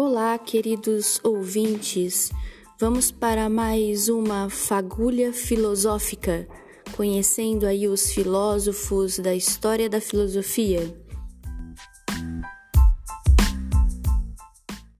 Olá, queridos ouvintes. Vamos para mais uma fagulha filosófica, conhecendo aí os filósofos da história da filosofia.